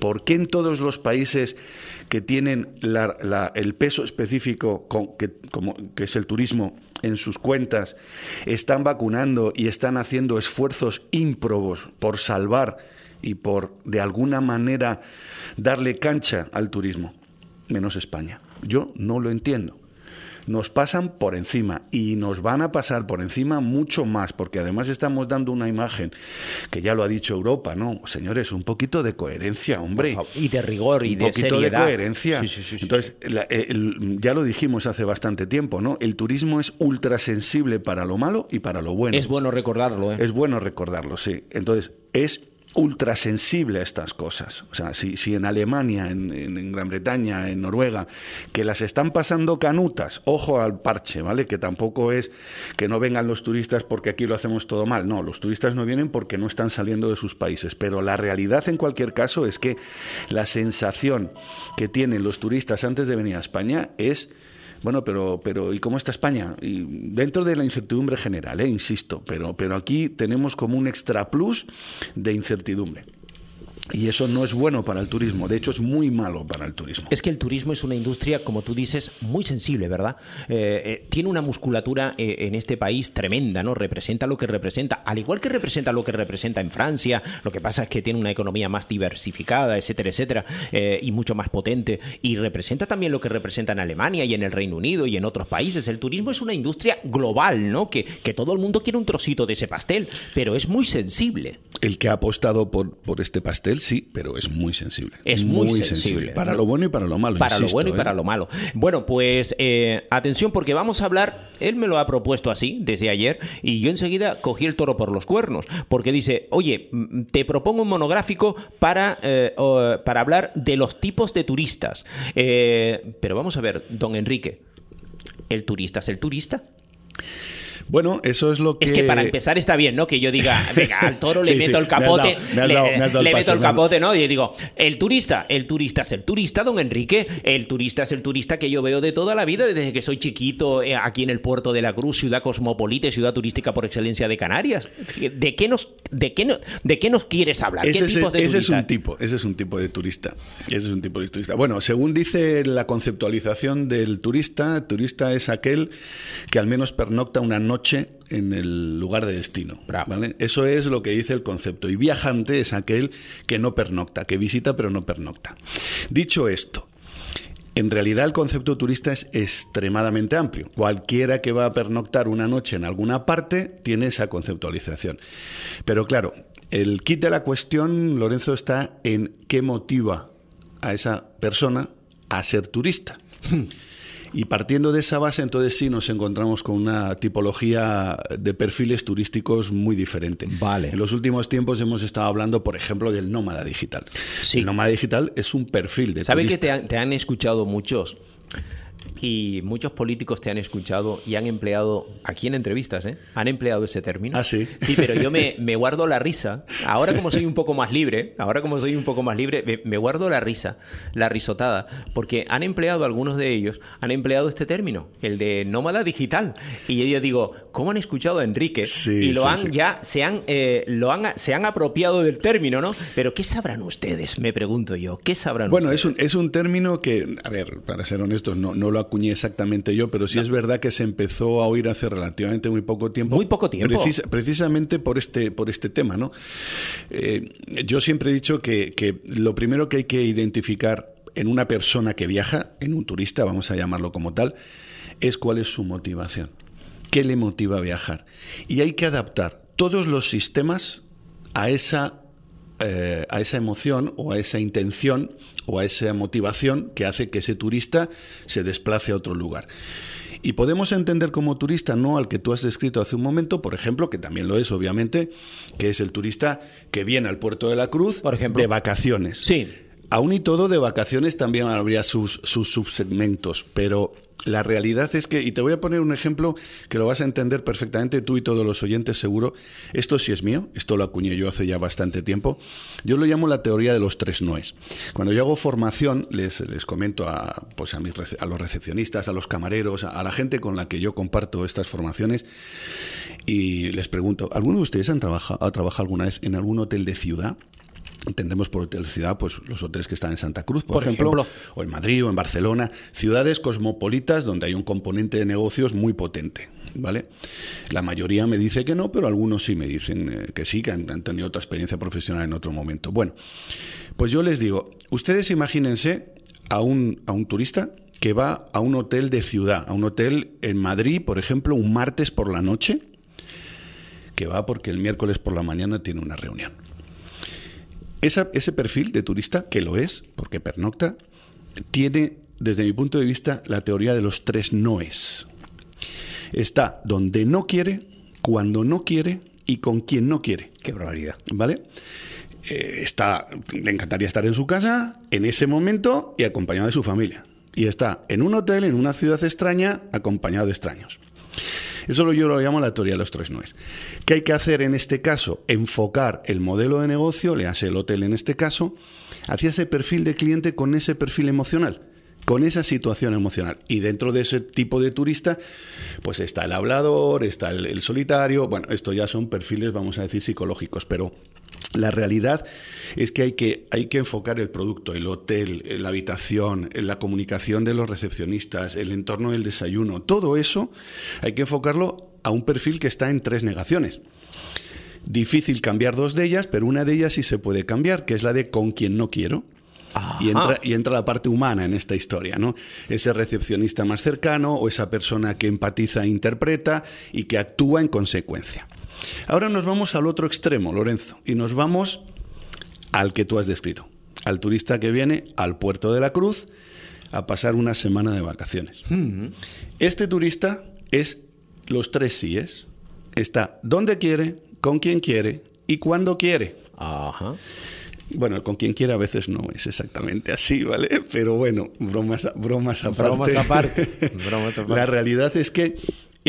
¿Por qué en todos los países que tienen el peso específico que, que es el turismo en sus cuentas están vacunando y están haciendo esfuerzos ímprobos por salvar y por de alguna manera darle cancha al turismo, menos España? Yo no lo entiendo nos pasan por encima y nos van a pasar por encima mucho más, porque además estamos dando una imagen que ya lo ha dicho Europa, ¿no? Señores, un poquito de coherencia, hombre. Y de rigor y un poquito de coherencia. Entonces, ya lo dijimos hace bastante tiempo, ¿no? El turismo es ultra sensible para lo malo y para lo bueno. Es bueno recordarlo, ¿eh? Es bueno recordarlo, sí. Entonces, es ultrasensible a estas cosas. O sea, si, en Alemania, en, Gran Bretaña, en Noruega, que las están pasando canutas, ojo al parche, ¿vale? Que tampoco es que no vengan los turistas porque aquí lo hacemos todo mal. No, los turistas no vienen porque no están saliendo de sus países. Pero la realidad, en cualquier caso, es que la sensación que tienen los turistas antes de venir a España es bueno, pero, pero ¿y cómo está España? Y dentro de la incertidumbre general, eh, insisto, pero, pero aquí tenemos como un extra plus de incertidumbre. Y eso no es bueno para el turismo, de hecho es muy malo para el turismo. Es que el turismo es una industria, como tú dices, muy sensible, ¿verdad? Eh, eh, tiene una musculatura eh, en este país tremenda, ¿no? Representa lo que representa, al igual que representa lo que representa en Francia, lo que pasa es que tiene una economía más diversificada, etcétera, etcétera, y mucho más potente, y representa también lo que representa en Alemania y en el Reino Unido y en otros países. El turismo es una industria global, ¿no? Que, que todo el mundo quiere un trocito de ese pastel, pero es muy sensible. El que ha apostado por, por este pastel sí, pero es muy sensible. Es muy, sensible. Para lo bueno y para lo malo. Para lo bueno y para ¿eh? lo malo. Bueno, pues eh, atención porque vamos a hablar, él me lo ha propuesto así desde ayer y yo enseguida cogí el toro por los cuernos porque dice, oye, mm, te propongo un monográfico para, eh, para hablar de los tipos de turistas. pero vamos a ver, don Enrique, ¿el turista es el turista? Bueno, eso es lo que. Es que para empezar está bien, ¿no? Que yo diga, venga, al toro le meto el capote, le, meto el capote, ¿no? Y digo, el turista, el turista es el turista, don Enrique, el turista es el turista que yo veo de toda la vida, desde que soy chiquito, eh, aquí en el puerto de la Cruz, ciudad cosmopolita, ciudad turística por excelencia de Canarias. ¿De qué nos, de qué de qué nos quieres hablar? Ese, ¿Qué tipos de ese es un tipo, ese es un tipo de turista. Ese es un tipo de turista. Bueno, según dice la conceptualización del turista, turista es aquel que al menos pernocta una noche en el lugar de destino. Eso es lo que dice el concepto. Y viajante es aquel que no pernocta, que visita pero no pernocta. Dicho esto, en realidad el concepto turista es extremadamente amplio. Cualquiera que va a pernoctar una noche en alguna parte tiene esa conceptualización. Pero claro, el kit de la cuestión, Lorenzo, está en qué motiva a esa persona a ser turista. Y partiendo de esa base, entonces sí nos encontramos con una tipología de perfiles turísticos muy diferente. Vale. En los últimos tiempos hemos estado hablando, por ejemplo, del nómada digital. Sí. El nómada digital es un perfil de ¿Sabe que te te han escuchado muchos? Y muchos políticos te han escuchado y han empleado, aquí en entrevistas, ¿eh? han empleado ese término. Ah, sí. Sí, pero yo me, me, guardo la risa. Ahora como soy un poco más libre, ahora como soy un poco más libre, me, guardo la risa, la risotada, porque han empleado, algunos de ellos, han empleado este término, el de nómada digital. Y yo digo, ¿cómo han escuchado a Enrique? Sí, y lo han ya, se han, eh, lo han, se han apropiado del término, ¿no? Pero ¿qué sabrán ustedes? Me pregunto yo. ¿Qué sabrán bueno, ustedes? Bueno, es un, es un término que, a ver, para ser honestos, no, no lo acuñé exactamente yo, pero sí es verdad que se empezó a oír hace relativamente muy poco tiempo. Muy poco tiempo. precisamente por este, por este tema, ¿no? Eh, yo siempre he dicho que, que lo primero que hay que identificar en una persona que viaja, en un turista, vamos a llamarlo como tal, es cuál es su motivación. ¿Qué le motiva a viajar? Y hay que adaptar todos los sistemas a esa eh, a esa emoción o a esa intención o a esa motivación que hace que ese turista se desplace a otro lugar. Y podemos entender como turista no al que tú has descrito hace un momento, por ejemplo, que también lo es, obviamente, que es el turista que viene al puerto de la Cruz por ejemplo. de vacaciones. Sí. Aún y todo, de vacaciones también habría sus, subsegmentos, pero la realidad es que, y te voy a poner un ejemplo que lo vas a entender perfectamente tú y todos los oyentes seguro, esto sí es mío, esto lo acuñé yo hace ya bastante tiempo, yo lo llamo la teoría de los tres noes. Cuando yo hago formación, les, les comento a, pues a, mis, a los recepcionistas, a los camareros, a, la gente con la que yo comparto estas formaciones, y les pregunto, ¿alguno de ustedes ha trabajado alguna vez en algún hotel de ciudad? Entendemos por hotel ciudad, pues los hoteles que están en Santa Cruz, por, ejemplo, o en Madrid o en Barcelona, ciudades cosmopolitas donde hay un componente de negocios muy potente, ¿vale? La mayoría me dice que no, pero algunos sí me dicen eh, que sí, que han, han, tenido otra experiencia profesional en otro momento. Bueno, pues yo les digo, ustedes imagínense a un, a un turista que va a un hotel de ciudad, a un hotel en Madrid, por ejemplo, un martes por la noche, que va porque el miércoles por la mañana tiene una reunión ese perfil de turista, que lo es, porque pernocta, tiene, desde mi punto de vista, la teoría de los tres noes. Está donde no quiere, cuando no quiere y con quien no quiere. Qué barbaridad. ¿Vale? Eh, está, le encantaría estar en su casa en ese momento y acompañado de su familia. Y está en un hotel, en una ciudad extraña, acompañado de extraños. Eso yo lo llamo la teoría de los tres nues. ¿Qué hay que hacer en este caso? Enfocar el modelo de negocio, le hace el hotel en este caso, hacia ese perfil de cliente con ese perfil emocional con esa situación emocional. Y dentro de ese tipo de turista, pues está el hablador, está el, el solitario, bueno, esto ya son perfiles, vamos a decir, psicológicos, pero la realidad es que hay, que hay que enfocar el producto, el hotel, la habitación, la comunicación de los recepcionistas, el entorno del desayuno, todo eso hay que enfocarlo a un perfil que está en tres negaciones. Difícil cambiar dos de ellas, pero una de ellas sí se puede cambiar, que es la de con quien no quiero. Y entra, y entra, la parte humana en esta historia, ¿no? Ese recepcionista más cercano o esa persona que empatiza e interpreta y que actúa en consecuencia. Ahora nos vamos al otro extremo, Lorenzo, y nos vamos al que tú has descrito, al turista que viene al puerto de la Cruz a pasar una semana de vacaciones. Este turista es los tres síes. Está donde quiere, con quien quiere y cuando quiere. Ajá. Bueno, con quien quiera a veces no es exactamente así, ¿vale? Pero bueno, bromas, bromas aparte. Bromas aparte. bromas aparte. La realidad es que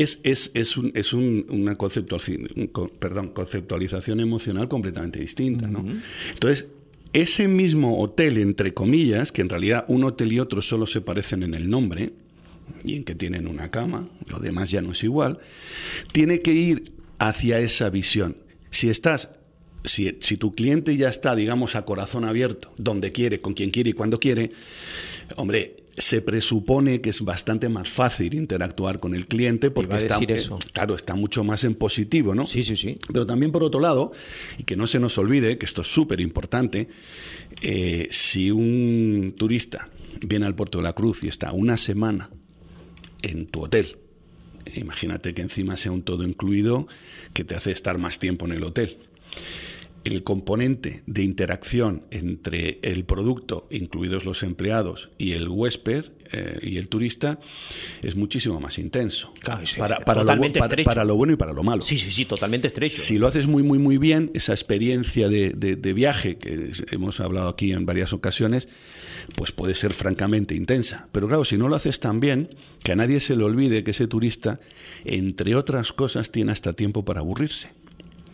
es, es, es, un, es un, una conceptualización, perdón, conceptualización emocional completamente distinta. ¿no? Entonces, ese mismo hotel, entre comillas, que en realidad un hotel y otro solo se parecen en el nombre y en que tienen una cama, lo demás ya no es igual, tiene que ir hacia esa visión. Si estás si, si, tu cliente ya está, digamos, a corazón abierto, donde quiere, con quien quiere y cuando quiere, hombre, se presupone que es bastante más fácil interactuar con el cliente porque está, eso. claro, está mucho más en positivo, ¿no? Sí, sí, sí. Pero también por otro lado, y que no se nos olvide, que esto es súper importante, eh, si un turista viene al Puerto de la Cruz y está una semana en tu hotel, imagínate que encima sea un todo incluido que te hace estar más tiempo en el hotel el componente de interacción entre el producto, incluidos los empleados, y el huésped eh, y el turista es muchísimo más intenso. Claro, sí, para, para, lo, para, lo bueno y para lo malo. Sí, sí, sí, totalmente estrecho. Si lo haces muy, muy, muy bien, esa experiencia de, de, de viaje que hemos hablado aquí en varias ocasiones, pues puede ser francamente intensa. Pero claro, si no lo haces tan bien, que a nadie se le olvide que ese turista, entre otras cosas, tiene hasta tiempo para aburrirse.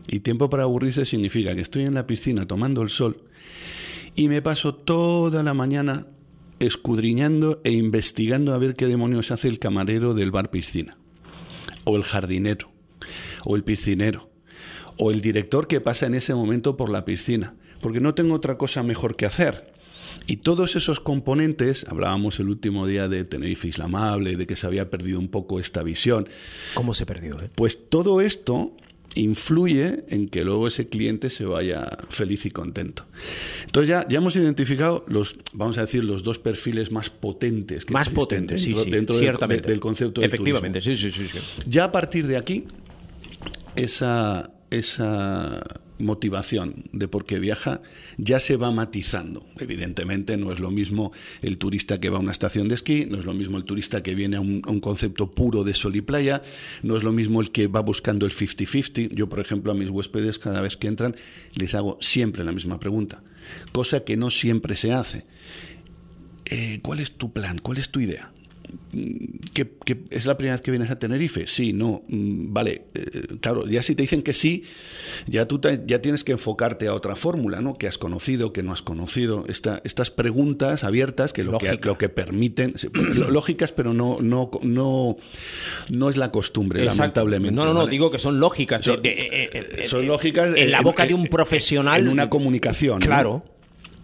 Y tiempo para aburrirse significa que estoy en la piscina tomando el sol y me paso toda la mañana escudriñando e investigando a ver qué demonios hace el camarero del bar piscina, o el jardinero, o el piscinero, o el director que pasa en ese momento por la piscina, porque no tengo otra cosa mejor que hacer. Y todos esos componentes, hablábamos el último día de Tenerife Islamable, de que se había perdido un poco esta visión. ¿Cómo se perdió? Eh? Pues todo esto influye en que luego ese cliente se vaya feliz y contento. Entonces ya, ya hemos identificado los, vamos a decir, los dos perfiles más potentes que más potentes, dentro, sí, sí, dentro ciertamente. Del, del, concepto del Efectivamente, turismo. sí, sí, sí, sí. Ya a partir de aquí, esa, esa motivación de por qué viaja ya se va matizando. Evidentemente no es lo mismo el turista que va a una estación de esquí, no es lo mismo el turista que viene a un, concepto puro de sol y playa, no es lo mismo el que va buscando el 50-50. Yo, por ejemplo, a mis huéspedes cada vez que entran les hago siempre la misma pregunta, cosa que no siempre se hace. Eh, ¿Cuál es tu plan? ¿Cuál es tu idea? ¿Que, es la primera vez que vienes a Tenerife? Sí, no, mm, vale, eh, claro, ya si te dicen que sí, ya tú ya tienes que enfocarte a otra fórmula, ¿no? Que has conocido, que no has conocido, Esta, estas preguntas abiertas que lo, que lo que permiten, lógicas, pero no, no, no, no es la costumbre, lamentablemente. No, no, no, digo que son lógicas. Son, lógicas en, la boca de un profesional. En una comunicación. Claro.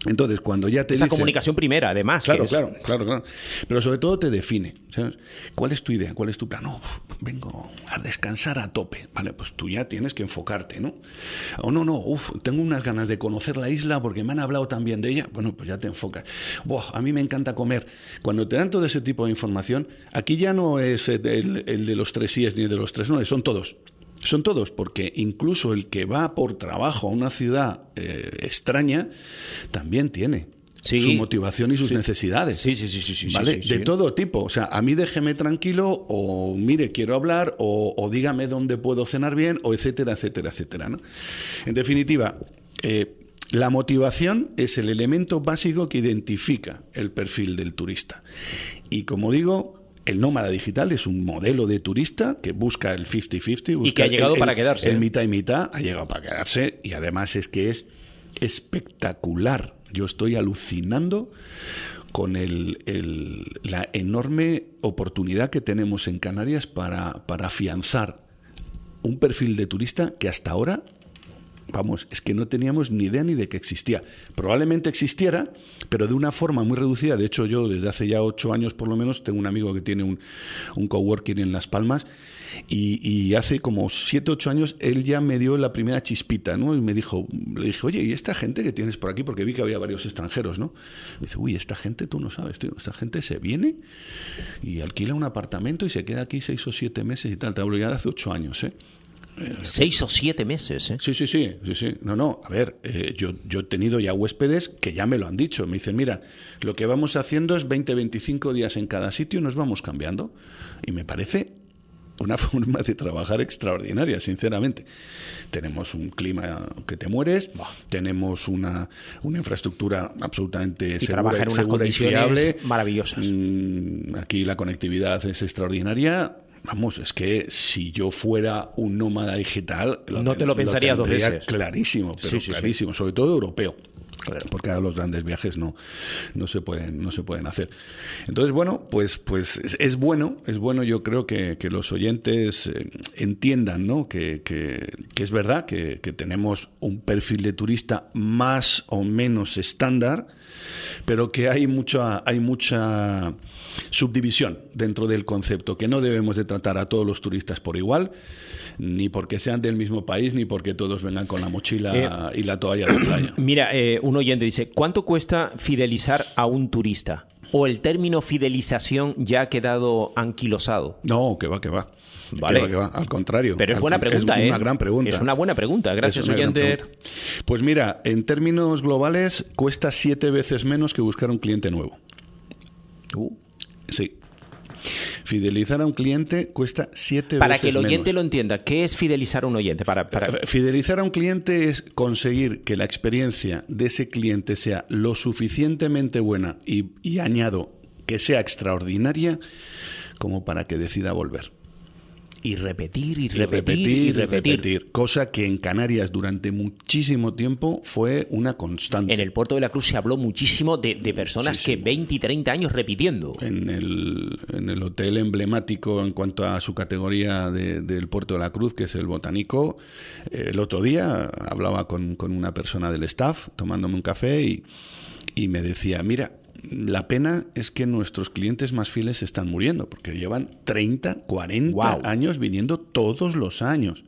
Entonces, cuando ya te Esa comunicación primera, además. Claro, claro, claro, claro. Pero sobre todo te define. ¿Cuál es tu idea? ¿Cuál es tu plan? No, vengo a descansar a tope. Vale, pues tú ya tienes que enfocarte, ¿no? O no, no, uf, tengo unas ganas de conocer la isla porque me han hablado también de ella. Bueno, pues ya te enfocas. Buah, a mí me encanta comer. Cuando te dan todo ese tipo de información, aquí ya no es el, el de los tres síes ni de los tres no, son todos. Son todos, porque incluso el que va por trabajo a una ciudad eh, extraña también tiene su motivación y sus necesidades. Sí, sí, sí, sí, ¿vale? de todo tipo. O sea, a mí déjeme tranquilo, o mire, quiero hablar, o, dígame dónde puedo cenar bien, o etcétera, etcétera, etcétera. ¿no? En definitiva, eh, la motivación es el elemento básico que identifica el perfil del turista. Y como digo, el nómada digital es un modelo de turista que busca el 50-50. Y que ha llegado para quedarse. El mitad y mitad ha llegado para quedarse y además es que es espectacular. Yo estoy alucinando con la enorme oportunidad que tenemos en Canarias para, para afianzar un perfil de turista que hasta ahora vamos, es que no teníamos ni idea ni de que existía. Probablemente existiera, pero de una forma muy reducida. De hecho, yo desde hace ya ocho años por lo menos tengo un amigo que tiene un, coworking en Las Palmas y, hace como siete, ocho años él ya me dio la primera chispita, ¿no? Y me dijo, le dije, oye, ¿y esta gente que tienes por aquí? Porque vi que había varios extranjeros, ¿no? Me dice, uy, esta gente tú no sabes, tío, esta gente se viene y alquila un apartamento y se queda aquí seis o siete meses y tal. Te hablo ya de hace ocho años, ¿eh? Seis o siete meses, ¿eh? Sí, sí, sí, sí, sí. No, no, a ver, eh, yo, yo he tenido ya huéspedes que ya me lo han dicho. Me dicen, mira, lo que vamos haciendo es 20, 25 días en cada sitio y nos vamos cambiando. Y me parece una forma de trabajar extraordinaria, sinceramente. Tenemos un clima que te mueres, tenemos una, una infraestructura absolutamente segura, en unas y fiable. maravillosas. Mm, aquí la conectividad es extraordinaria Vamos, es que si yo fuera un nómada digital... no te lo pensaría dos veces. Clarísimo, pero clarísimo, sobre todo europeo. Porque ahora los grandes viajes no, no, se pueden, no se pueden hacer. Entonces, bueno, pues, pues es, bueno, es bueno yo creo que, los oyentes eh, entiendan ¿no? que, que, es verdad que, que tenemos un perfil de turista más o menos estándar, pero que hay mucha, hay mucha subdivisión dentro del concepto, que no debemos de tratar a todos los turistas por igual, ni porque sean del mismo país, ni porque todos vengan con la mochila eh, y la toalla de playa. Mira, eh, un oyente dice, ¿cuánto cuesta fidelizar a un turista? ¿O el término fidelización ya ha quedado anquilosado? No, que va, que va. Vale. Al contrario. Pero es buena pregunta, Es una ¿eh? gran pregunta. Es una buena pregunta. Gracias, oyente. Pues mira, en términos globales, cuesta siete veces menos que buscar un cliente nuevo. Uh. Fidelizar a un cliente cuesta siete para veces Para que el oyente lo entienda, ¿qué es fidelizar a un oyente? Para, Fidelizar a un cliente es conseguir que la experiencia de ese cliente sea lo suficientemente buena y añado que sea extraordinaria como para que decida volver y repetir y repetir y repetir, Cosa que en Canarias durante muchísimo tiempo fue una constante. En el puerto de la Cruz se habló muchísimo de, personas que 20 y 30 años repitiendo. En el, en el hotel emblemático en cuanto a su categoría del puerto de la Cruz, que es el Botánico, el otro día hablaba con, con una persona del staff tomándome un café y, y me decía, mira, la pena es que nuestros clientes más fieles están muriendo, porque llevan 30, 40 años viniendo todos los años,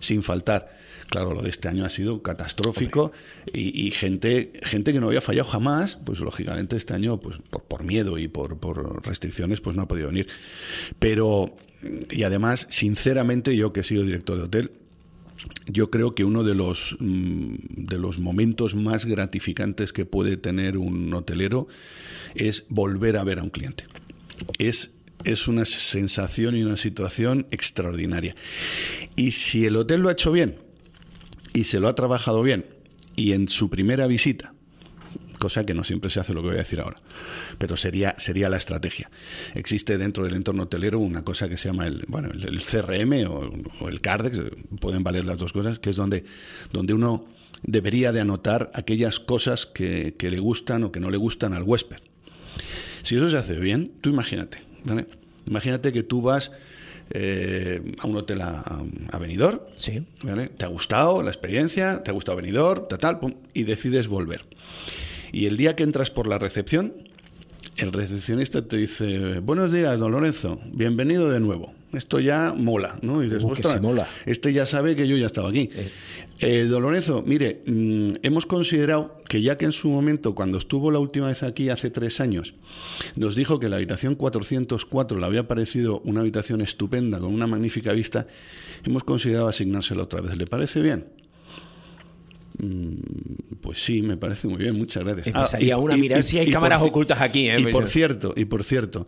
sin faltar. Claro, lo de este año ha sido catastrófico y, gente, gente que no había fallado jamás, pues lógicamente este año, pues por, miedo y por, por, restricciones, pues no ha podido venir. Pero, y además, sinceramente, yo que he sido director de hotel, yo creo que uno de los, mm, de los momentos más gratificantes que puede tener un hotelero es volver a ver a un cliente. Es, es una sensación y una situación extraordinaria. Y si el hotel lo ha hecho bien y se lo ha trabajado bien y en su primera visita cosa que no siempre se hace lo que voy a decir ahora, pero sería, sería la estrategia. Existe dentro del entorno hotelero una cosa que se llama el, bueno, el, CRM o, el CARDEX, pueden valer las dos cosas, que es donde, donde uno debería de anotar aquellas cosas que, le gustan o que no le gustan al huésped. Si eso se hace bien, tú imagínate, Imagínate que tú vas eh, a un hotel a, a Benidorm, sí. Te ha gustado la experiencia, te ha gustado Benidorm, tal, y decides volver. Y el día que entras por la recepción, el recepcionista te dice, buenos días, don Lorenzo, bienvenido de nuevo. Esto ya mola, ¿no? Y dices, mola. este ya sabe que yo ya estaba aquí. Eh. Eh, don Lorenzo, mire, mm, hemos considerado que ya que en su momento, cuando estuvo la última vez aquí hace tres años, nos dijo que la habitación 404 le había parecido una habitación estupenda, con una magnífica vista, hemos considerado asignársela otra vez. ¿Le parece bien? Mm, pues sí, me parece muy bien, muchas gracias. Empezaría ah, una mirar si hay cámaras ocultas aquí. ¿eh? Y por cierto, y por cierto,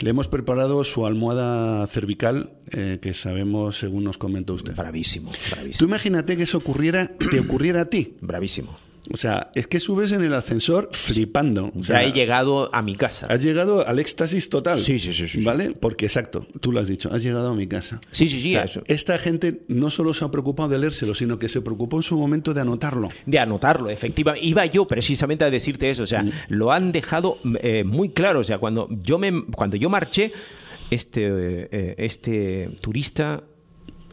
le hemos preparado su almohada cervical, eh, que sabemos, según nos comentó usted. Bravísimo, bravísimo. Tú imagínate que eso ocurriera, te ocurriera a ti. Bravísimo. O sea, es que subes en el ascensor flipando. ya he llegado a mi casa. Has llegado al éxtasis total. Sí, sí, sí, sí. ¿Vale? Porque exacto, tú lo has dicho, has llegado a mi casa. Sí, sí, sí. esta gente no solo se ha preocupado de leérselo, sino que se preocupó en su momento de anotarlo. De anotarlo, efectivamente. Iba yo precisamente a decirte eso. O sea, mm. lo han dejado eh, muy claro. O sea, cuando yo, me, cuando yo marché, este, eh, este turista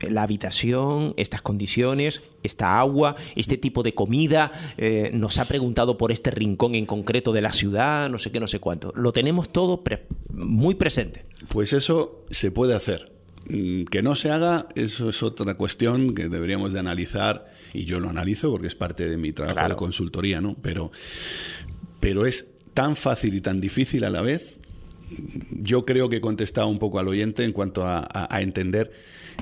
la habitación, estas condiciones, esta agua, este tipo de comida, eh, nos ha preguntado por este rincón en concreto de la ciudad, no sé qué, no sé cuánto. Lo tenemos todo muy presente. Pues eso se puede hacer. Mm, que no se haga, eso es otra cuestión que deberíamos de analizar, y yo lo analizo porque es parte de mi trabajo de consultoría, ¿no? Pero, pero es tan fácil y tan difícil a la vez. Yo creo que he contestado un poco al oyente en cuanto a entender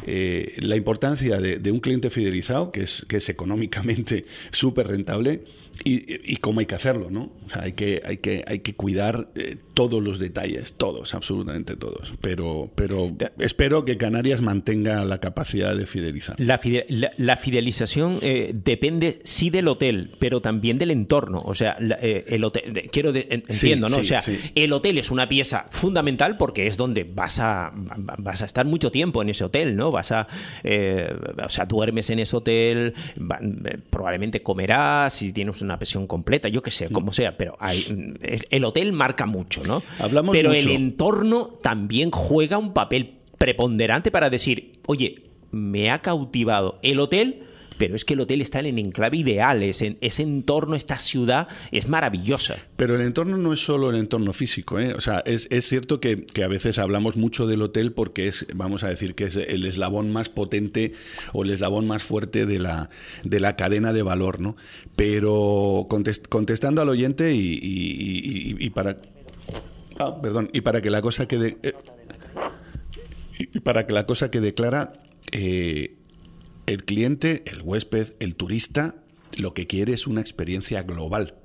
eh, la importancia de, un cliente fidelizado, que es, que es económicamente súper rentable, y, cómo hay que hacerlo, ¿no? hay que, hay que, hay que cuidar eh, todos los detalles, todos, absolutamente todos. Pero, pero espero que Canarias mantenga la capacidad de fidelizar. La, la, fidelización eh, depende sí del hotel, pero también del entorno. O sea, el hotel, quiero entiendo, ¿no? o sea, el hotel es una pieza fundamental porque es donde vas a, vas a estar mucho tiempo en ese hotel, ¿no? Vas a, eh, o sea, duermes en ese hotel, eh, probablemente comerás, si tienes una pensión completa, yo qué sé, como sea, pero hay, el hotel marca mucho, ¿no? Hablamos pero el entorno también juega un papel preponderante para decir, oye, me ha cautivado el hotel pero es que el hotel está en el enclave ideal, ese, ese entorno, esta ciudad es maravillosa. Pero el entorno no es solo el entorno físico, ¿eh? o sea, es, cierto que, a veces hablamos mucho del hotel porque es, vamos a decir, que es el eslabón más potente o el eslabón más fuerte de la, de la cadena de valor, ¿no? Pero contestando al oyente y, para... Ah, perdón, y para que la cosa quede... Eh, y para que la cosa quede clara, eh, el cliente, el huésped, el turista, lo que quiere es una experiencia global.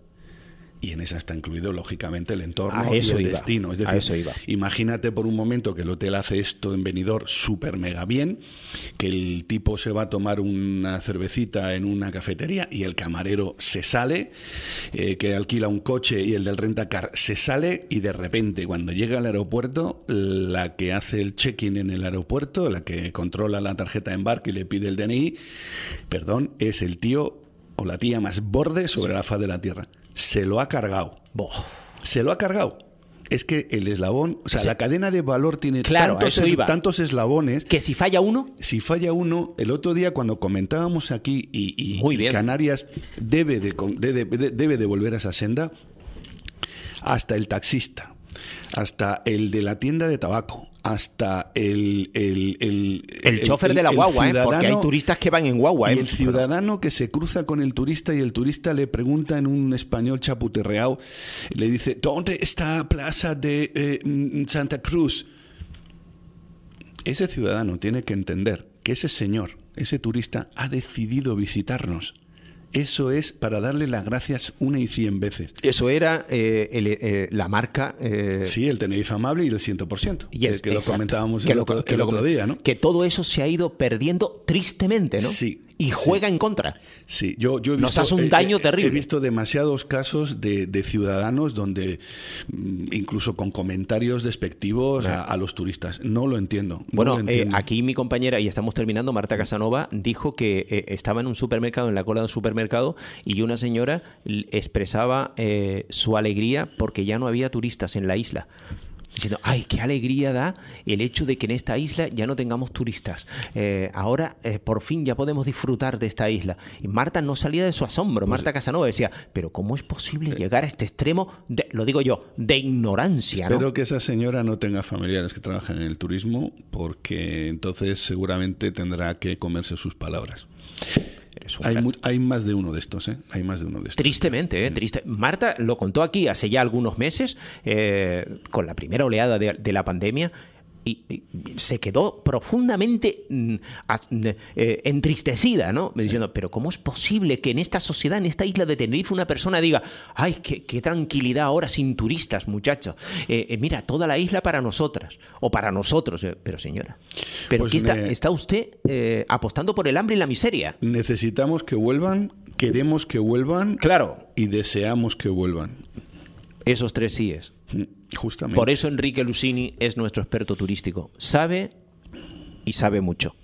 Y en esa está incluido, lógicamente, el entorno y el destino. Es decir, imagínate por un momento que el hotel hace esto en venidor súper mega bien, que el tipo se va a tomar una cervecita en una cafetería y el camarero se sale, eh, que alquila un coche y el del rentacar se sale y de repente cuando llega al aeropuerto, la que hace el check-in en el aeropuerto, la que controla la tarjeta de embarque y le pide el DNI, perdón, es el tío o la tía más borde sobre la faz de la tierra se lo ha cargado. Se lo ha cargado. Es que el eslabón, o sea, la cadena de valor tiene tantos, eslabones. Que si falla uno. Si falla uno, el otro día cuando comentábamos aquí y, Canarias debe de, debe de volver a esa senda, hasta el taxista, hasta el de la tienda de tabaco, hasta el... El, el, el chofer de la guagua, ¿eh? porque hay turistas que van en guagua. Y ¿eh? el ciudadano que se cruza con el turista y el turista le pregunta en un español chaputerreado, le dice, ¿dónde está Plaza de eh, Santa Cruz? Ese ciudadano tiene que entender que ese señor, ese turista, ha decidido visitarnos eso es para darle las gracias una y cien veces. Eso era eh, eh, la marca. Eh, sí, el Tenerife Amable y el 100%. Y que lo comentábamos el, otro, día, ¿no? Que todo eso se ha ido perdiendo tristemente, ¿no? Sí. Y juega en contra. Sí, yo, yo he Nos visto, hace un daño terrible. He visto demasiados casos de, de ciudadanos donde, mm, incluso con comentarios despectivos a, a los turistas. No lo entiendo. no Bueno, eh, aquí mi compañera, y estamos terminando, Marta Casanova, dijo que eh, estaba en un supermercado, en la cola de un supermercado, y una señora expresaba eh, su alegría porque ya no había turistas en la isla. Diciendo, ay, qué alegría da el hecho de que en esta isla ya no tengamos turistas. Eh, ahora, eh, por fin, ya podemos disfrutar de esta isla. Y Marta no salía de su asombro. Pues Marta Casanova decía, pero ¿cómo es Eh, posible llegar a este extremo, de- lo digo yo, de ignorancia? ¿no? Espero que esa señora no tenga familiares que trabajen en el turismo, porque entonces seguramente tendrá que comerse sus palabras. Un Hay, gran- mu- hay más de uno de estos, ¿eh? Hay más de uno de estos. Tristemente, ¿eh? Triste. Marta lo contó aquí hace ya algunos meses, eh, con la primera oleada de, de la pandemia. Y, y se quedó profundamente mm, as- eh, entristecida, ¿no? Diciendo, pero ¿cómo es posible que en esta sociedad, en esta isla de Tenerife, una persona diga, ay, qué, qué tranquilidad ahora sin turistas, muchachos? Eh, eh, mira, toda la isla para nosotras, o para nosotros. Pero señora, ¿pero Pues aquí está, me- está usted apostando por el hambre y la miseria? Necesitamos que vuelvan, queremos que vuelvan Claro, y deseamos que vuelvan. esos tres síes. Por eso Enrique Lucini es nuestro experto turístico. Sabe y sabe mucho.